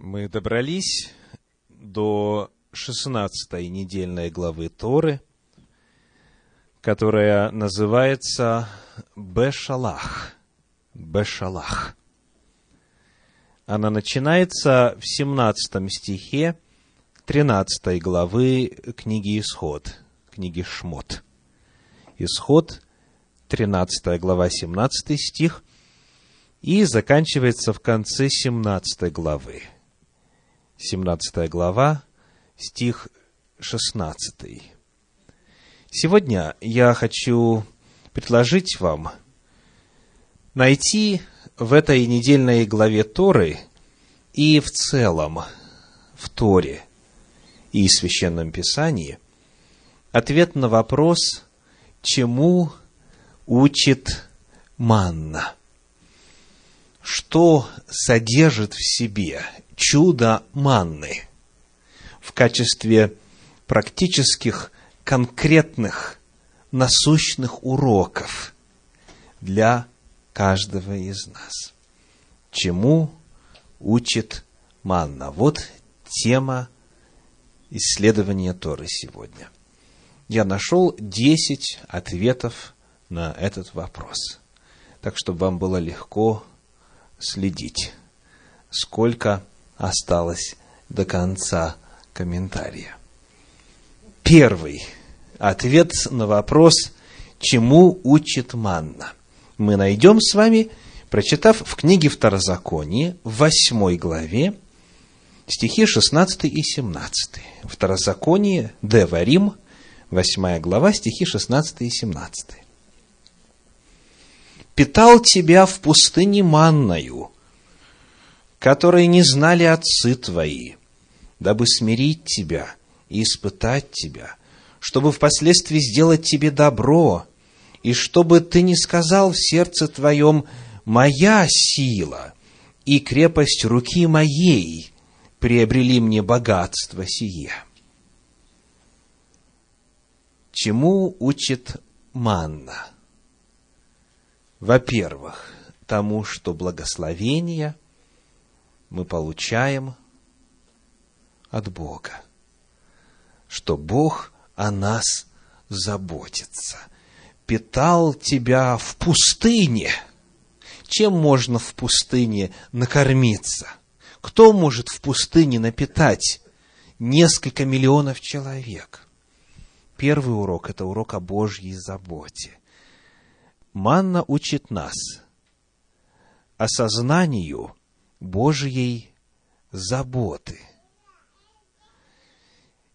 Мы добрались до шестнадцатой недельной главы Торы, которая называется Бешалах. Бешалах. Она начинается в семнадцатом стихе тринадцатой главы книги Исход, книги Шмот. Исход, тринадцатая глава, семнадцатый стих, и заканчивается в конце семнадцатой главы. 17 глава, стих 16. Сегодня я хочу предложить вам найти в этой недельной главе Торы и в целом в Торе и Священном Писании ответ на вопрос, чему учит манна. Что содержит в себе чудо манны в качестве практических, конкретных, насущных уроков для каждого из нас. Чему учит манна? Вот тема исследования Торы сегодня. Я нашел 10 ответов на этот вопрос. Так, чтобы вам было легко следить, сколько осталось до конца комментария. Первый ответ на вопрос, чему учит манна, мы найдем с вами, прочитав в книге Второзаконие, в восьмой главе, стихи 16 и 17. Второзаконие, Деварим, восьмая глава, стихи 16 и 17. «Питал тебя в пустыне манною, которые не знали отцы твои, дабы смирить тебя и испытать тебя, чтобы впоследствии сделать тебе добро, и чтобы ты не сказал в сердце твоем «Моя сила и крепость руки моей приобрели мне богатство сие». Чему учит манна? Во-первых, тому, что благословение – мы получаем от Бога, что Бог о нас заботится. Питал тебя в пустыне. Чем можно в пустыне накормиться? Кто может в пустыне напитать несколько миллионов человек? Первый урок – это урок о Божьей заботе. Манна учит нас осознанию Божьей заботы.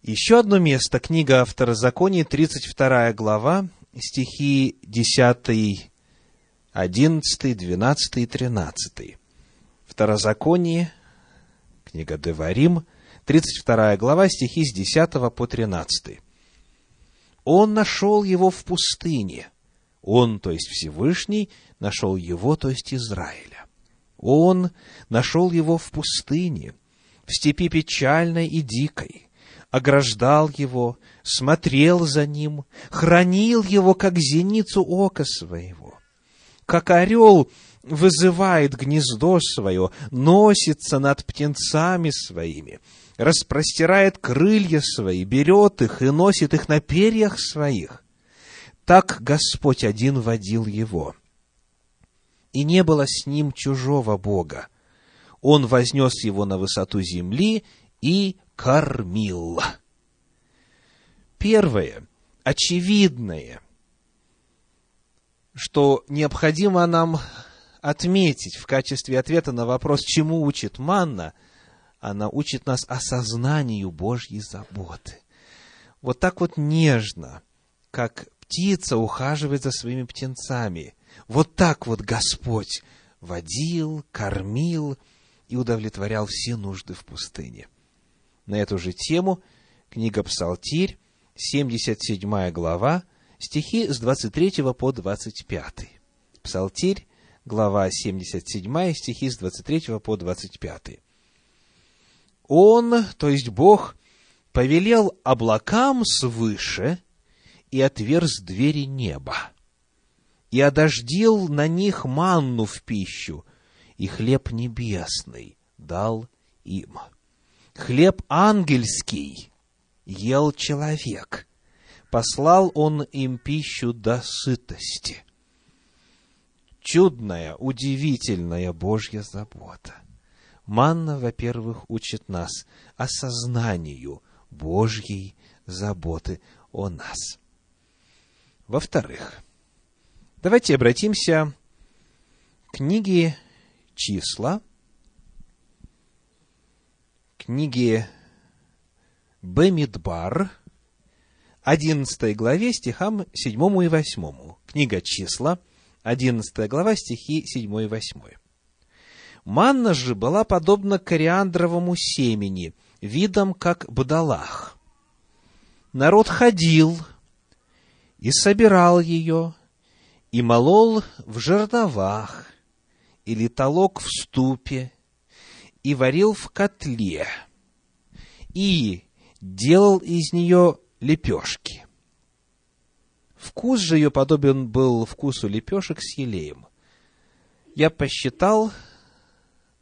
Еще одно место, книга Второзакония, 32 глава, стихи 10, 11, 12 и 13. Второзаконие, книга Деварим, 32 глава, стихи с 10 по 13. Он нашел его в пустыне. Он, то есть Всевышний, нашел его, то есть Израиля. Он нашел его в пустыне, в степи печальной и дикой, ограждал его, смотрел за ним, хранил его, как зеницу ока своего. Как орел вызывает гнездо свое, носится над птенцами своими, распростирает крылья свои, берет их и носит их на перьях своих. Так Господь один водил его и не было с ним чужого Бога. Он вознес его на высоту земли и кормил. Первое, очевидное, что необходимо нам отметить в качестве ответа на вопрос, чему учит манна, она учит нас осознанию Божьей заботы. Вот так вот нежно, как птица ухаживает за своими птенцами – вот так вот Господь водил, кормил и удовлетворял все нужды в пустыне. На эту же тему книга Псалтирь, 77 глава, стихи с 23 по 25. Псалтирь, глава 77, стихи с 23 по 25. Он, то есть Бог, повелел облакам свыше и отверз двери неба и одождил на них манну в пищу, и хлеб небесный дал им. Хлеб ангельский ел человек. Послал он им пищу до сытости. Чудная, удивительная Божья забота. Манна, во-первых, учит нас осознанию Божьей заботы о нас. Во-вторых, давайте обратимся к книге «Числа», книге Бемидбар, 11 главе, стихам 7 и 8. Книга «Числа», 11 глава, стихи 7 и 8. Манна же была подобна кориандровому семени, видом как бадалах. Народ ходил и собирал ее, и молол в жерновах, или толок в ступе, и варил в котле, и делал из нее лепешки. Вкус же ее подобен был вкусу лепешек с елеем. Я посчитал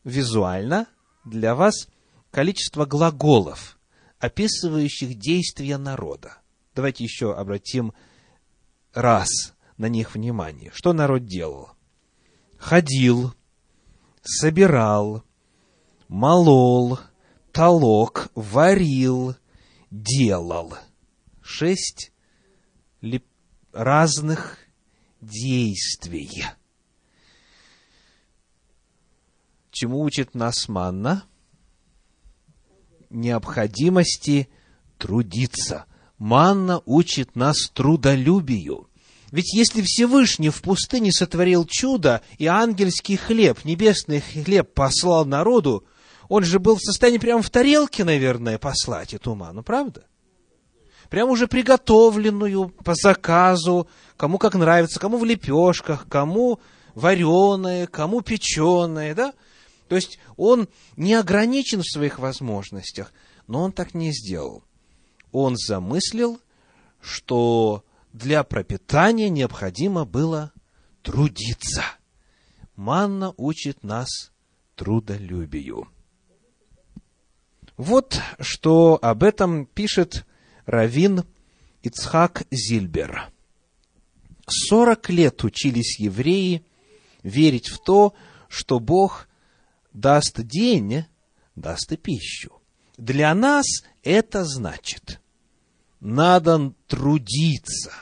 визуально для вас количество глаголов, описывающих действия народа. Давайте еще обратим раз на них внимание. Что народ делал? Ходил, собирал, молол, толок, варил, делал. Шесть разных действий. Чему учит нас манна? Необходимости трудиться. Манна учит нас трудолюбию. Ведь если Всевышний в пустыне сотворил чудо, и ангельский хлеб, небесный хлеб послал народу, он же был в состоянии прямо в тарелке, наверное, послать эту ману, правда? Прямо уже приготовленную по заказу, кому как нравится, кому в лепешках, кому вареное, кому печеное, да? То есть он не ограничен в своих возможностях, но он так не сделал. Он замыслил, что для пропитания необходимо было трудиться. Манна учит нас трудолюбию. Вот что об этом пишет Равин Ицхак Зильбер. Сорок лет учились евреи верить в то, что Бог даст день, даст и пищу. Для нас это значит, надо трудиться,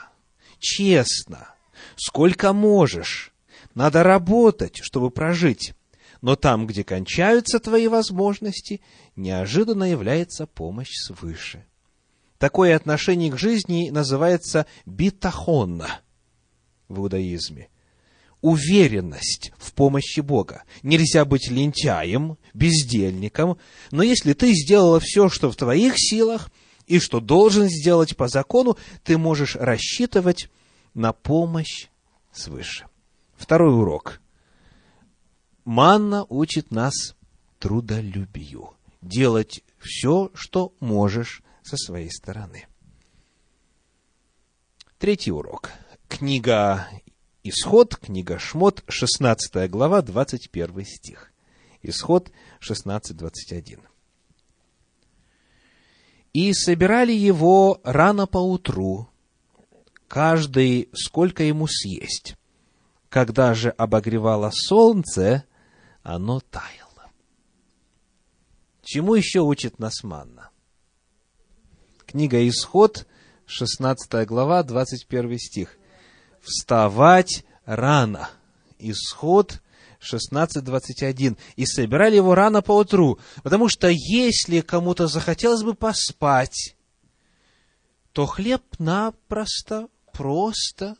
честно, сколько можешь. Надо работать, чтобы прожить. Но там, где кончаются твои возможности, неожиданно является помощь свыше. Такое отношение к жизни называется битахонна в иудаизме уверенность в помощи Бога. Нельзя быть лентяем, бездельником, но если ты сделала все, что в твоих силах, и что должен сделать по закону, ты можешь рассчитывать на помощь свыше. Второй урок. Манна учит нас трудолюбию. Делать все, что можешь со своей стороны. Третий урок. Книга Исход, книга Шмот, 16 глава, 21 стих. Исход 16.21. «И собирали его рано поутру, каждый сколько ему съесть. Когда же обогревало солнце, оно таяло». Чему еще учит нас манна? Книга Исход, 16 глава, 21 стих вставать рано. Исход 16.21. И собирали его рано по утру, потому что если кому-то захотелось бы поспать, то хлеб напросто, просто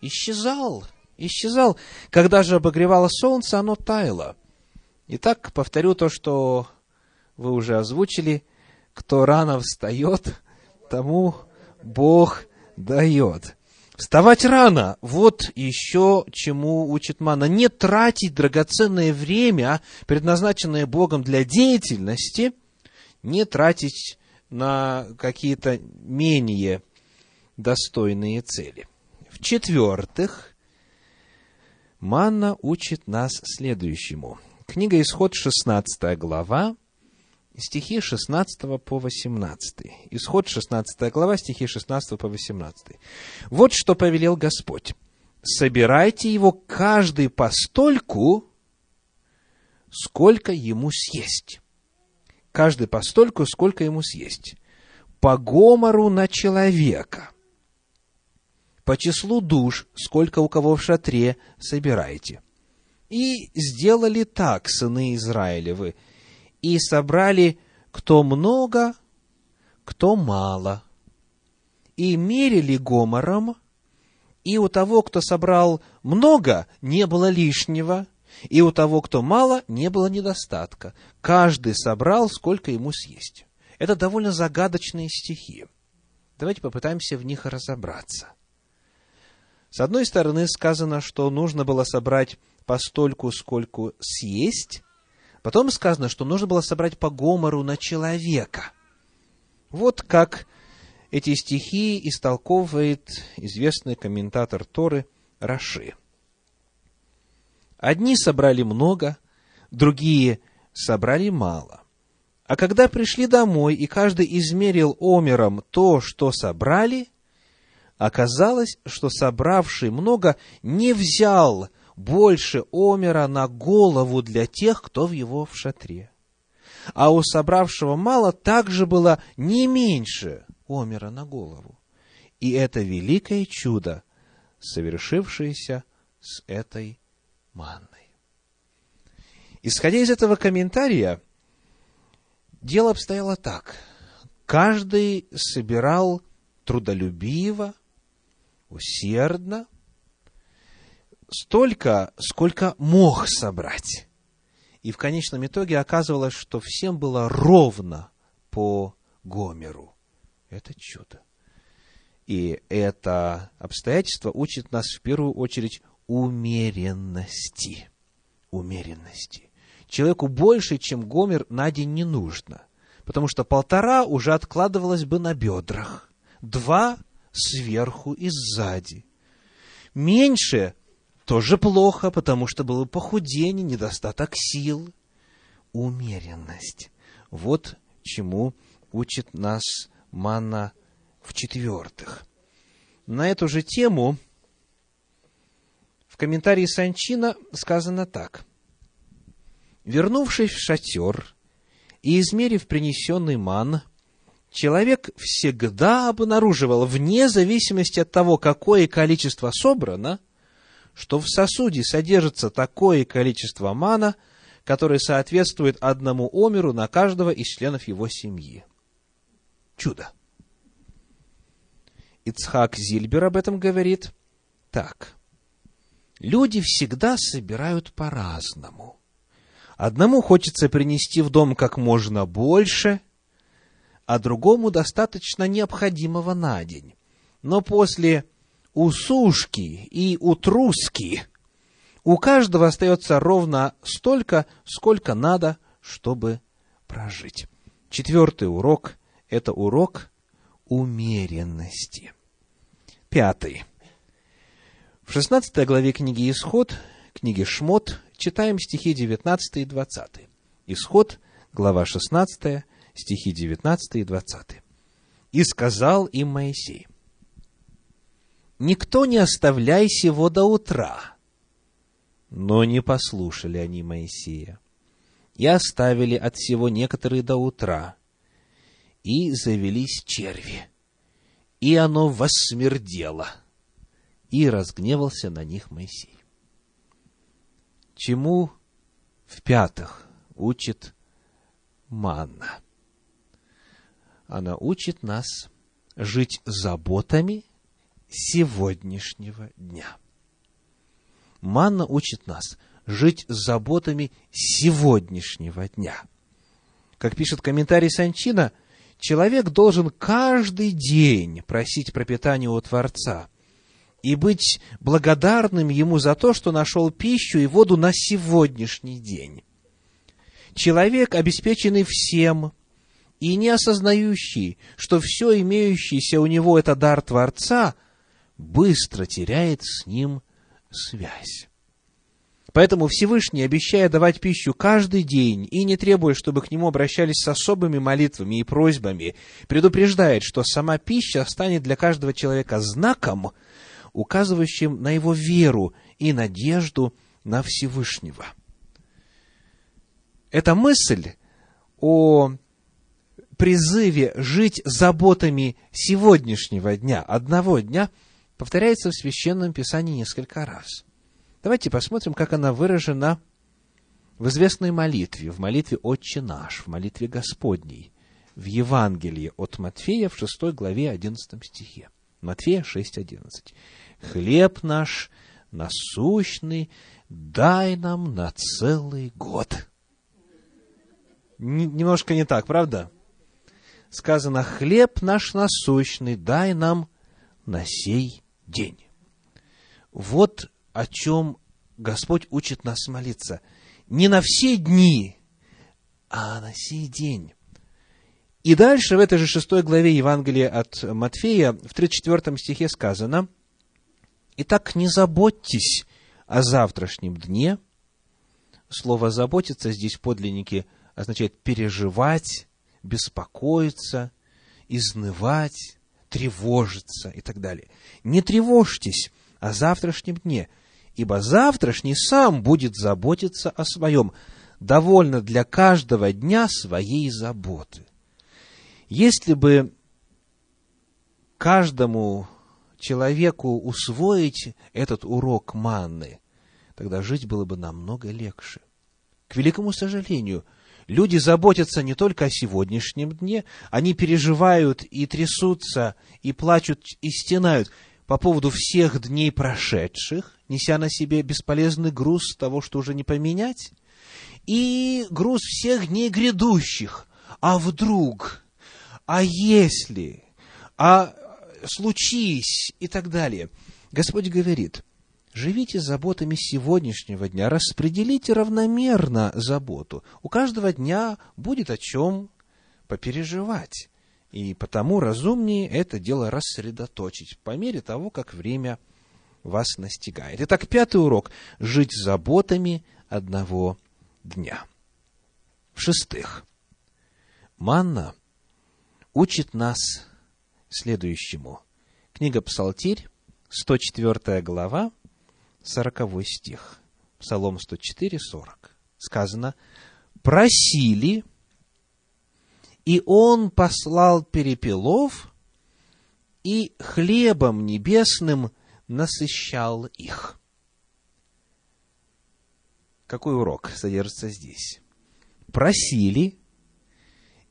исчезал. Исчезал. Когда же обогревало солнце, оно таяло. Итак, повторю то, что вы уже озвучили. Кто рано встает, тому Бог дает. Вставать рано. Вот еще чему учит Мана. Не тратить драгоценное время, предназначенное Богом для деятельности, не тратить на какие-то менее достойные цели. В-четвертых, Манна учит нас следующему. Книга Исход, 16 глава, стихи 16 по 18. Исход 16 глава, стихи 16 по 18. Вот что повелел Господь. Собирайте его каждый постольку, сколько ему съесть. Каждый постольку, сколько ему съесть. По гомору на человека. По числу душ, сколько у кого в шатре, собирайте. И сделали так, сыны Израилевы, и собрали кто много, кто мало. И мерили гомором, и у того, кто собрал много, не было лишнего, и у того, кто мало, не было недостатка. Каждый собрал, сколько ему съесть. Это довольно загадочные стихи. Давайте попытаемся в них разобраться. С одной стороны сказано, что нужно было собрать постольку, сколько съесть, Потом сказано, что нужно было собрать по гомору на человека. Вот как эти стихи истолковывает известный комментатор Торы Раши. Одни собрали много, другие собрали мало. А когда пришли домой, и каждый измерил омером то, что собрали, оказалось, что собравший много не взял больше омера на голову для тех, кто в его в шатре. А у собравшего мало также было не меньше омера на голову. И это великое чудо, совершившееся с этой манной. Исходя из этого комментария, дело обстояло так. Каждый собирал трудолюбиво, усердно, столько, сколько мог собрать. И в конечном итоге оказывалось, что всем было ровно по Гомеру. Это чудо. И это обстоятельство учит нас в первую очередь умеренности. Умеренности. Человеку больше, чем Гомер, на день не нужно. Потому что полтора уже откладывалось бы на бедрах. Два сверху и сзади. Меньше тоже плохо, потому что было похудение, недостаток сил, умеренность. Вот чему учит нас Манна в-четвертых. На эту же тему в комментарии Санчина сказано так. Вернувшись в шатер и измерив принесенный ман, человек всегда обнаруживал, вне зависимости от того, какое количество собрано – что в сосуде содержится такое количество мана, которое соответствует одному омеру на каждого из членов его семьи. Чудо. Ицхак Зильбер об этом говорит так. Люди всегда собирают по-разному. Одному хочется принести в дом как можно больше, а другому достаточно необходимого на день. Но после у сушки и у труски у каждого остается ровно столько, сколько надо, чтобы прожить. Четвертый урок – это урок умеренности. Пятый. В 16 главе книги «Исход», книги «Шмот» читаем стихи 19 и 20. Исход, глава 16, стихи 19 и 20. «И сказал им Моисей, никто не оставляй сего до утра. Но не послушали они Моисея, и оставили от всего некоторые до утра, и завелись черви, и оно воссмердело, и разгневался на них Моисей. Чему в-пятых учит манна? Она учит нас жить заботами сегодняшнего дня. Манна учит нас жить с заботами сегодняшнего дня. Как пишет комментарий Санчина, человек должен каждый день просить пропитания у Творца и быть благодарным ему за то, что нашел пищу и воду на сегодняшний день. Человек, обеспеченный всем и не осознающий, что все имеющееся у него это дар Творца – быстро теряет с ним связь. Поэтому Всевышний, обещая давать пищу каждый день и не требуя, чтобы к нему обращались с особыми молитвами и просьбами, предупреждает, что сама пища станет для каждого человека знаком, указывающим на его веру и надежду на Всевышнего. Эта мысль о призыве жить заботами сегодняшнего дня, одного дня, повторяется в Священном Писании несколько раз – Давайте посмотрим, как она выражена в известной молитве, в молитве «Отче наш», в молитве Господней, в Евангелии от Матфея в 6 главе 11 стихе. Матфея 6.11. «Хлеб наш насущный дай нам на целый год». Немножко не так, правда? Сказано, хлеб наш насущный дай нам на сей день. Вот о чем Господь учит нас молиться. Не на все дни, а на сей день. И дальше в этой же шестой главе Евангелия от Матфея в 34 стихе сказано, «Итак, не заботьтесь о завтрашнем дне». Слово «заботиться» здесь в подлиннике означает переживать, беспокоиться, изнывать, тревожиться и так далее. Не тревожьтесь о завтрашнем дне – ибо завтрашний сам будет заботиться о своем. Довольно для каждого дня своей заботы. Если бы каждому человеку усвоить этот урок манны, тогда жить было бы намного легче. К великому сожалению, люди заботятся не только о сегодняшнем дне, они переживают и трясутся, и плачут, и стенают по поводу всех дней прошедших, неся на себе бесполезный груз того, что уже не поменять, и груз всех дней грядущих. А вдруг? А если? А случись? И так далее. Господь говорит, живите заботами сегодняшнего дня, распределите равномерно заботу. У каждого дня будет о чем попереживать. И потому разумнее это дело рассредоточить по мере того, как время вас настигает. Итак, пятый урок – жить заботами одного дня. В-шестых, манна учит нас следующему. Книга Псалтирь, 104 глава, 40 стих. Псалом 104, 40. Сказано, просили, и он послал перепелов, и хлебом небесным – насыщал их. Какой урок содержится здесь? Просили,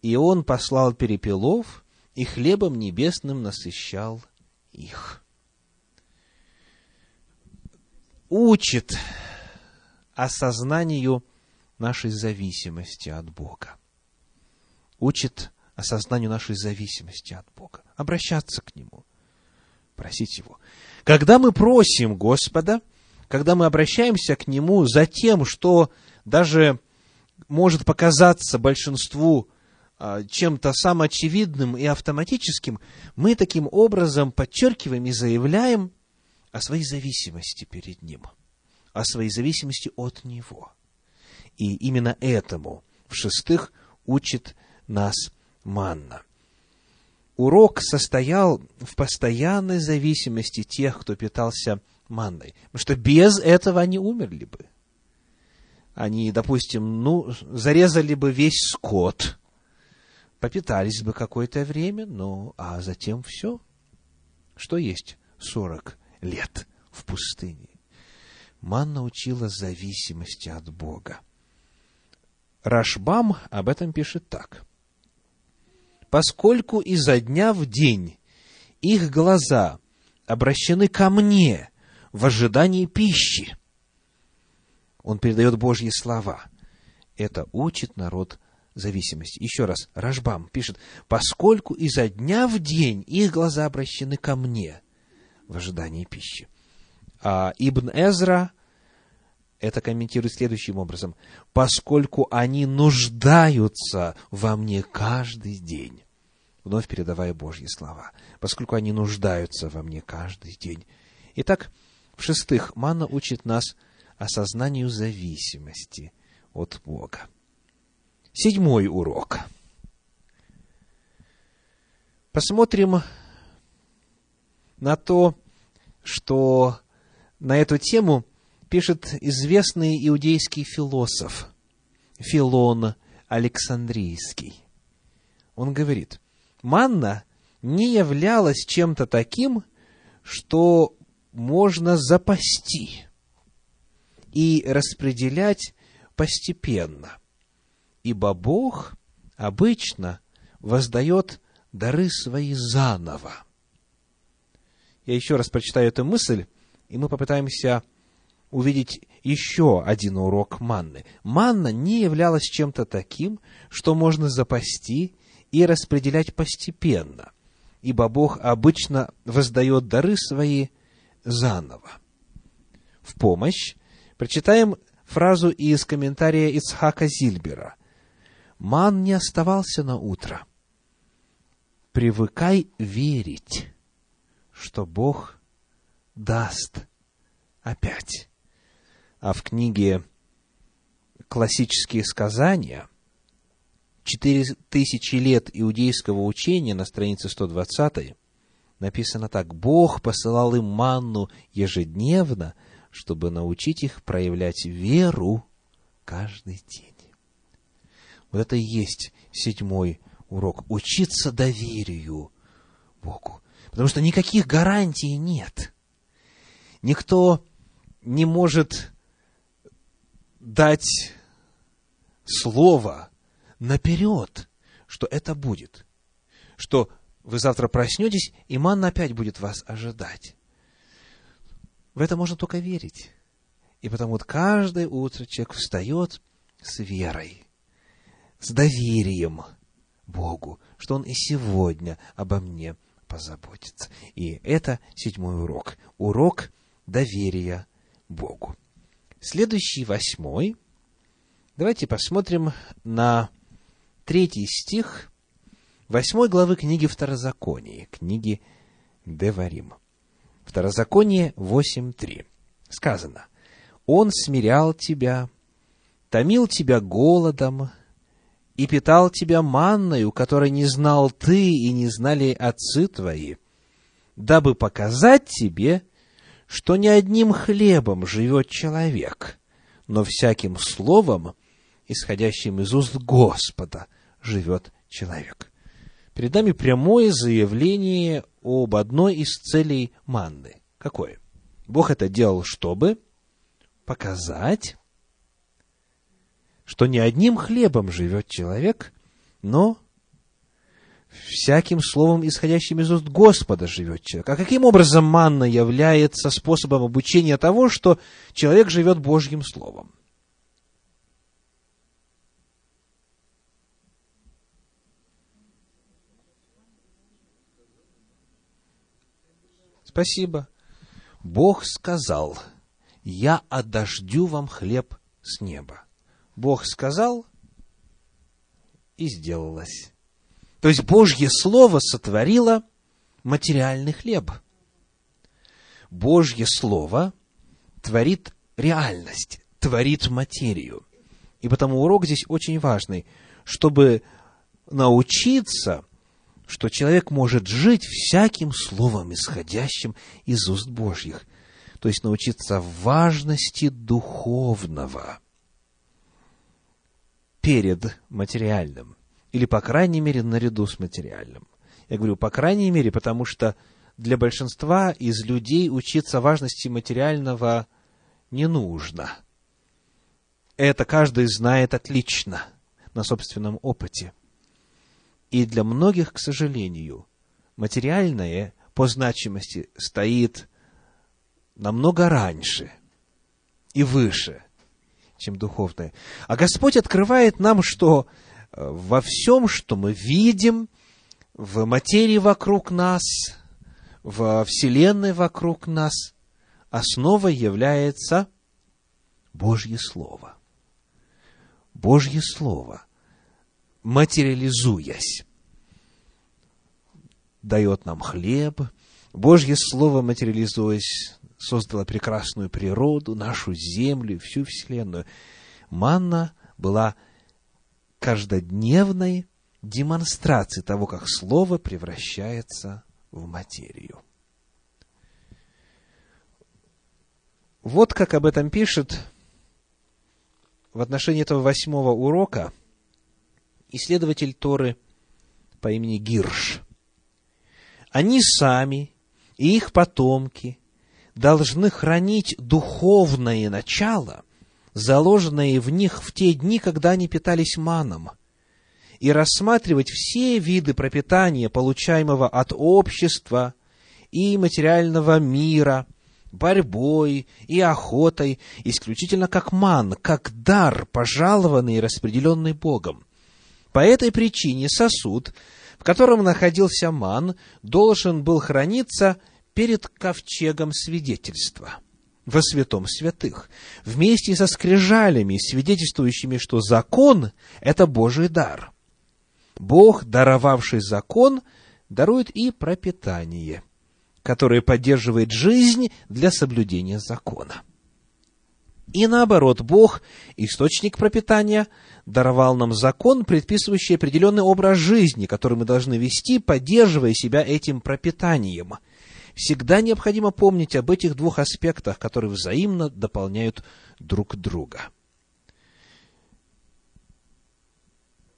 и он послал перепелов, и хлебом небесным насыщал их. Учит осознанию нашей зависимости от Бога. Учит осознанию нашей зависимости от Бога. Обращаться к Нему. Просить Его. Когда мы просим Господа, когда мы обращаемся к Нему за тем, что даже может показаться большинству а, чем-то самоочевидным и автоматическим, мы таким образом подчеркиваем и заявляем о своей зависимости перед Ним, о своей зависимости от Него. И именно этому, в-шестых, учит нас манна урок состоял в постоянной зависимости тех, кто питался манной. Потому что без этого они умерли бы. Они, допустим, ну, зарезали бы весь скот, попитались бы какое-то время, ну, а затем все. Что есть сорок лет в пустыне? Манна учила зависимости от Бога. Рашбам об этом пишет так – поскольку изо дня в день их глаза обращены ко мне в ожидании пищи. Он передает Божьи слова. Это учит народ зависимости. Еще раз, Рашбам пишет, поскольку изо дня в день их глаза обращены ко мне в ожидании пищи. А Ибн Эзра это комментирует следующим образом. Поскольку они нуждаются во мне каждый день. Вновь передавая Божьи слова. Поскольку они нуждаются во мне каждый день. Итак, в-шестых, манна учит нас осознанию зависимости от Бога. Седьмой урок. Посмотрим на то, что на эту тему пишет известный иудейский философ Филон Александрийский. Он говорит, манна не являлась чем-то таким, что можно запасти и распределять постепенно, ибо Бог обычно воздает дары свои заново. Я еще раз прочитаю эту мысль, и мы попытаемся увидеть еще один урок манны. Манна не являлась чем-то таким, что можно запасти и распределять постепенно, ибо Бог обычно воздает дары свои заново. В помощь прочитаем фразу из комментария Ицхака Зильбера. «Ман не оставался на утро. Привыкай верить, что Бог даст опять» а в книге «Классические сказания» «Четыре тысячи лет иудейского учения» на странице 120 написано так. «Бог посылал им манну ежедневно, чтобы научить их проявлять веру каждый день». Вот это и есть седьмой урок. Учиться доверию Богу. Потому что никаких гарантий нет. Никто не может дать слово наперед, что это будет. Что вы завтра проснетесь, и манна опять будет вас ожидать. В это можно только верить. И потому вот каждое утро человек встает с верой, с доверием Богу, что Он и сегодня обо мне позаботится. И это седьмой урок. Урок доверия Богу. Следующий, восьмой. Давайте посмотрим на третий стих восьмой главы книги Второзакония, книги Деварим. Второзаконие 8.3. Сказано, «Он смирял тебя, томил тебя голодом и питал тебя манною, которой не знал ты и не знали отцы твои, дабы показать тебе, что не одним хлебом живет человек, но всяким словом, исходящим из уст Господа, живет человек. Перед нами прямое заявление об одной из целей манны. Какое? Бог это делал, чтобы показать, что не одним хлебом живет человек, но всяким словом, исходящим из уст Господа, живет человек. А каким образом манна является способом обучения того, что человек живет Божьим Словом? Спасибо. Бог сказал, я одождю вам хлеб с неба. Бог сказал, и сделалось. То есть Божье Слово сотворило материальный хлеб. Божье Слово творит реальность, творит материю. И потому урок здесь очень важный, чтобы научиться, что человек может жить всяким словом, исходящим из уст Божьих. То есть научиться важности духовного перед материальным или, по крайней мере, наряду с материальным. Я говорю, по крайней мере, потому что для большинства из людей учиться важности материального не нужно. Это каждый знает отлично на собственном опыте. И для многих, к сожалению, материальное по значимости стоит намного раньше и выше, чем духовное. А Господь открывает нам, что во всем, что мы видим, в материи вокруг нас, во Вселенной вокруг нас, основой является Божье Слово. Божье Слово, материализуясь, дает нам хлеб, Божье Слово, материализуясь, создала прекрасную природу, нашу землю, всю Вселенную. Манна была каждодневной демонстрацией того, как Слово превращается в материю. Вот как об этом пишет в отношении этого восьмого урока исследователь Торы по имени Гирш. Они сами и их потомки должны хранить духовное начало, заложенное в них в те дни, когда они питались маном, и рассматривать все виды пропитания, получаемого от общества и материального мира, борьбой и охотой, исключительно как ман, как дар, пожалованный и распределенный Богом. По этой причине сосуд, в котором находился ман, должен был храниться перед ковчегом свидетельства во святом святых, вместе со скрижалями, свидетельствующими, что закон – это Божий дар. Бог, даровавший закон, дарует и пропитание, которое поддерживает жизнь для соблюдения закона. И наоборот, Бог, источник пропитания, даровал нам закон, предписывающий определенный образ жизни, который мы должны вести, поддерживая себя этим пропитанием – всегда необходимо помнить об этих двух аспектах, которые взаимно дополняют друг друга.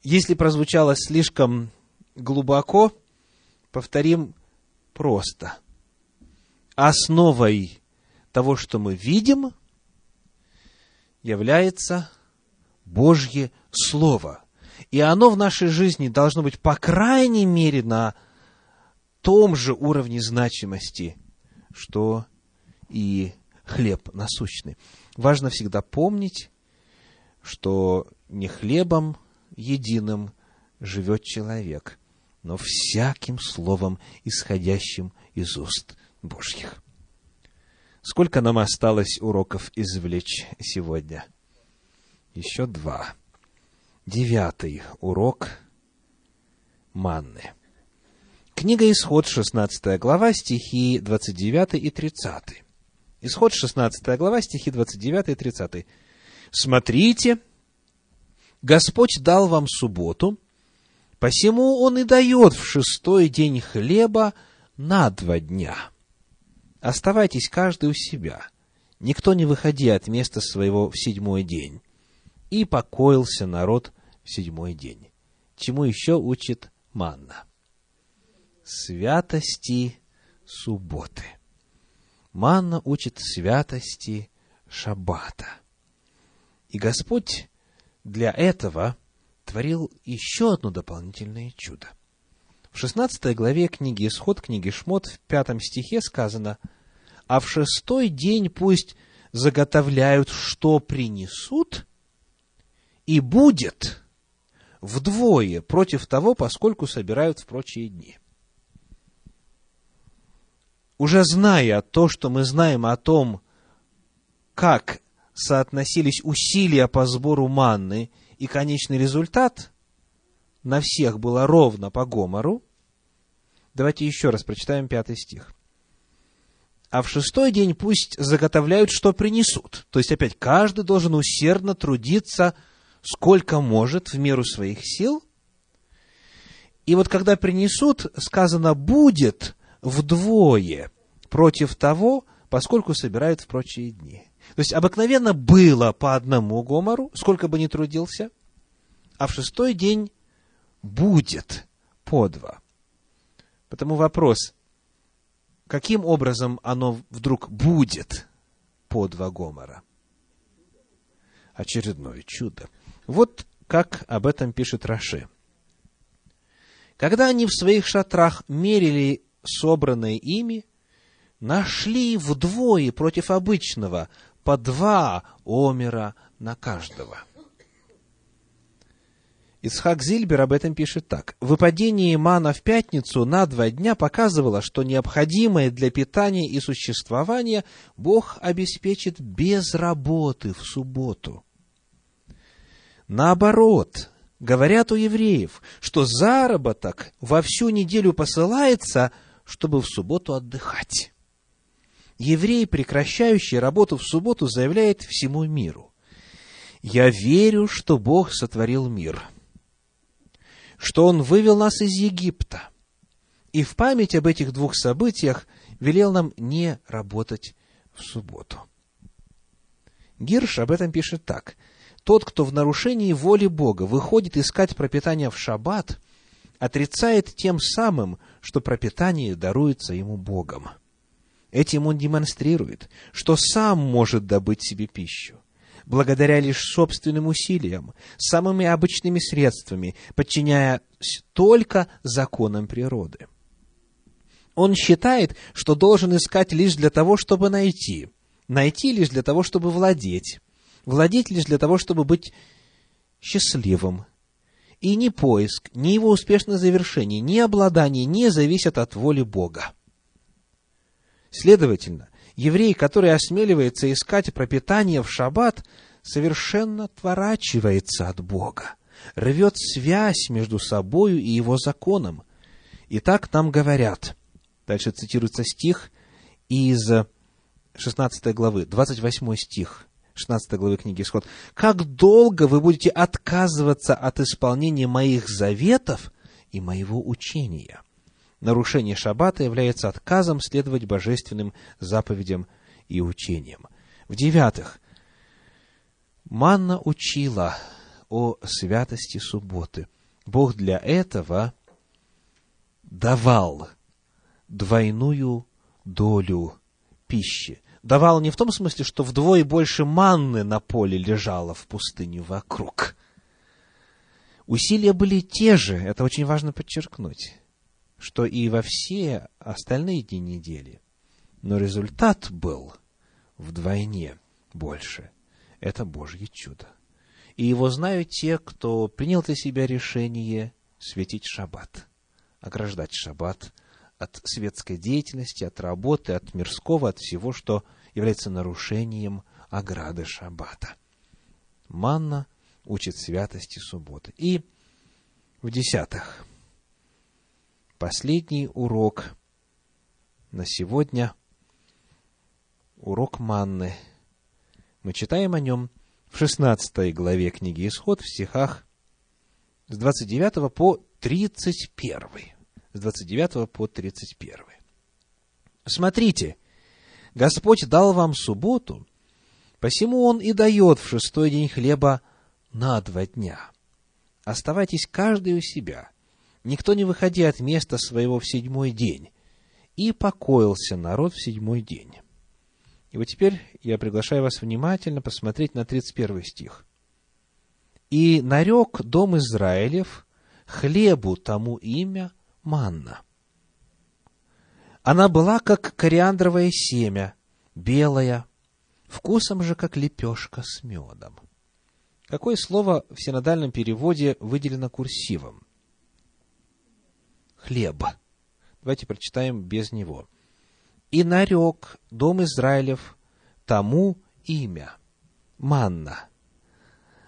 Если прозвучало слишком глубоко, повторим просто. Основой того, что мы видим, является Божье Слово. И оно в нашей жизни должно быть, по крайней мере, на том же уровне значимости, что и хлеб насущный. Важно всегда помнить, что не хлебом единым живет человек, но всяким словом, исходящим из уст Божьих. Сколько нам осталось уроков извлечь сегодня? Еще два. Девятый урок манны. Книга Исход, 16 глава, стихи 29 и 30. Исход, 16 глава, стихи 29 и 30. «Смотрите, Господь дал вам субботу, посему Он и дает в шестой день хлеба на два дня. Оставайтесь каждый у себя, никто не выходи от места своего в седьмой день. И покоился народ в седьмой день. Чему еще учит манна? Святости субботы. Манна учит святости шаббата. И Господь для этого творил еще одно дополнительное чудо. В 16 главе книги Исход, книги Шмот, в пятом стихе сказано, «А в шестой день пусть заготовляют, что принесут, и будет вдвое против того, поскольку собирают в прочие дни» уже зная то, что мы знаем о том, как соотносились усилия по сбору манны и конечный результат, на всех было ровно по гомору. Давайте еще раз прочитаем пятый стих. А в шестой день пусть заготовляют, что принесут. То есть, опять, каждый должен усердно трудиться, сколько может, в меру своих сил. И вот когда принесут, сказано, будет вдвое против того, поскольку собирают в прочие дни. То есть обыкновенно было по одному гомору, сколько бы ни трудился, а в шестой день будет по два. Потому вопрос, каким образом оно вдруг будет по два гомора? Очередное чудо. Вот как об этом пишет Раши. Когда они в своих шатрах мерили собранное ими, нашли вдвое против обычного по два омера на каждого. Исхак Зильбер об этом пишет так. Выпадение мана в пятницу на два дня показывало, что необходимое для питания и существования Бог обеспечит без работы в субботу. Наоборот, говорят у евреев, что заработок во всю неделю посылается, чтобы в субботу отдыхать. еврей, прекращающий работу в субботу, заявляет всему миру, «Я верю, что Бог сотворил мир, что Он вывел нас из Египта, и в память об этих двух событиях велел нам не работать в субботу». Гирш об этом пишет так. «Тот, кто в нарушении воли Бога выходит искать пропитание в шаббат, отрицает тем самым, что пропитание даруется ему Богом». Этим он демонстрирует, что сам может добыть себе пищу, благодаря лишь собственным усилиям, самыми обычными средствами, подчиняясь только законам природы. Он считает, что должен искать лишь для того, чтобы найти, найти лишь для того, чтобы владеть, владеть лишь для того, чтобы быть счастливым. И ни поиск, ни его успешное завершение, ни обладание не зависят от воли Бога. Следовательно, еврей, который осмеливается искать пропитание в шаббат, совершенно отворачивается от Бога, рвет связь между собою и его законом. И так нам говорят, дальше цитируется стих из 16 главы, 28 стих, 16 главы книги Исход. «Как долго вы будете отказываться от исполнения моих заветов и моего учения?» нарушение шаббата является отказом следовать божественным заповедям и учениям. В-девятых, Манна учила о святости субботы. Бог для этого давал двойную долю пищи. Давал не в том смысле, что вдвое больше манны на поле лежало в пустыне вокруг. Усилия были те же, это очень важно подчеркнуть что и во все остальные дни недели. Но результат был вдвойне больше. Это Божье чудо. И его знают те, кто принял для себя решение светить шаббат, ограждать шаббат от светской деятельности, от работы, от мирского, от всего, что является нарушением ограды шаббата. Манна учит святости субботы. И в десятых – последний урок на сегодня, урок манны. Мы читаем о нем в 16 главе книги Исход в стихах с 29 по 31. С 29 по 31. Смотрите, Господь дал вам субботу, посему Он и дает в шестой день хлеба на два дня. Оставайтесь каждый у себя – никто не выходя от места своего в седьмой день. И покоился народ в седьмой день. И вот теперь я приглашаю вас внимательно посмотреть на 31 стих. «И нарек дом Израилев хлебу тому имя манна. Она была, как кориандровое семя, белая, вкусом же, как лепешка с медом». Какое слово в синодальном переводе выделено курсивом? хлеб. Давайте прочитаем без него. «И нарек дом Израилев тому имя, манна.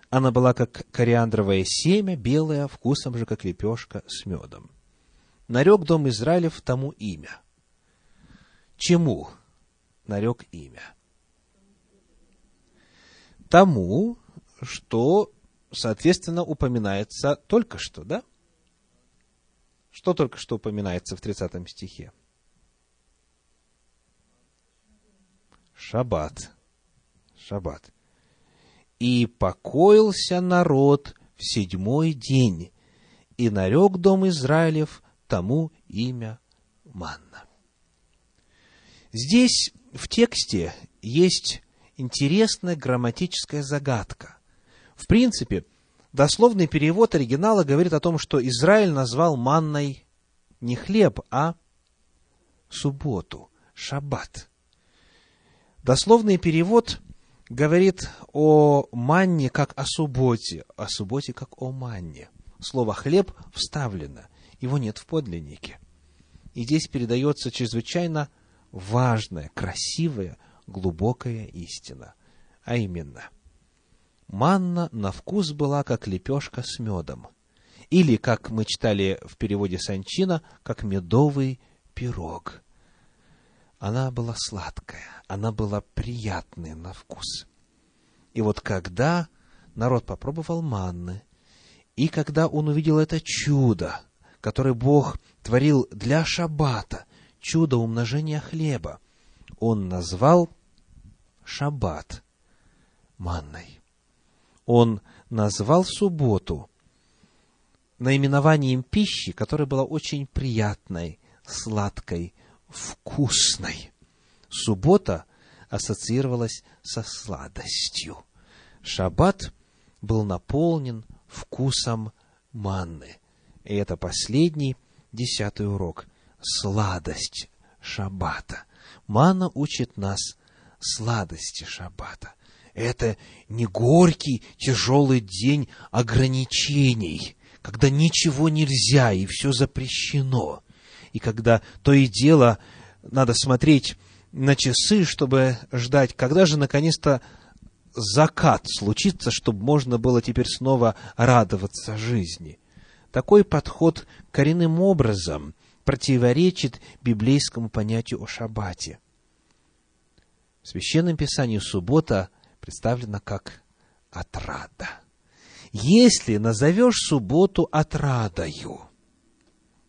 Она была как кориандровое семя, белая, вкусом же, как лепешка с медом. Нарек дом Израилев тому имя. Чему нарек имя? Тому, что, соответственно, упоминается только что, да? Что только что упоминается в 30 стихе? Шаббат. Шаббат. «И покоился народ в седьмой день, и нарек дом Израилев тому имя Манна». Здесь в тексте есть интересная грамматическая загадка. В принципе, Дословный перевод оригинала говорит о том, что Израиль назвал манной не хлеб, а субботу, шаббат. Дословный перевод говорит о манне как о субботе, о субботе как о манне. Слово «хлеб» вставлено, его нет в подлиннике. И здесь передается чрезвычайно важная, красивая, глубокая истина, а именно – манна на вкус была, как лепешка с медом. Или, как мы читали в переводе Санчина, как медовый пирог. она была сладкая, она была приятная на вкус. И вот когда народ попробовал манны, и когда он увидел это чудо, которое Бог творил для шаббата, чудо умножения хлеба, он назвал шаббат манной. Он назвал субботу наименованием пищи, которая была очень приятной, сладкой, вкусной. Суббота ассоциировалась со сладостью. Шаббат был наполнен вкусом манны. И это последний, десятый урок. Сладость шаббата. Манна учит нас сладости шаббата. Это не горький, тяжелый день ограничений, когда ничего нельзя и все запрещено. И когда то и дело надо смотреть на часы, чтобы ждать, когда же наконец-то закат случится, чтобы можно было теперь снова радоваться жизни. Такой подход коренным образом противоречит библейскому понятию о шаббате. В Священном Писании суббота представлена как отрада. Если назовешь субботу отрадою,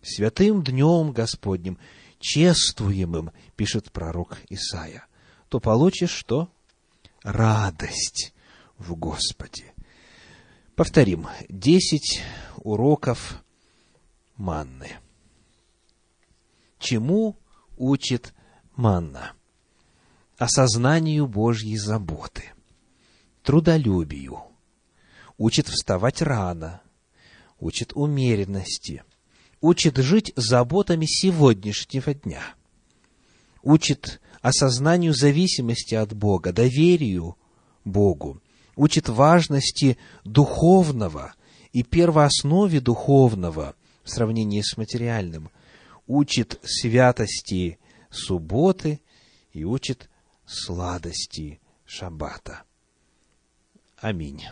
святым днем Господним, чествуемым, пишет пророк Исаия, то получишь что? Радость в Господе. Повторим, десять уроков манны. Чему учит манна? Осознанию Божьей заботы, трудолюбию, учит вставать рано, учит умеренности – учит жить заботами сегодняшнего дня, учит осознанию зависимости от Бога, доверию Богу, учит важности духовного и первооснове духовного в сравнении с материальным, учит святости субботы и учит сладости шаббата. Аминь.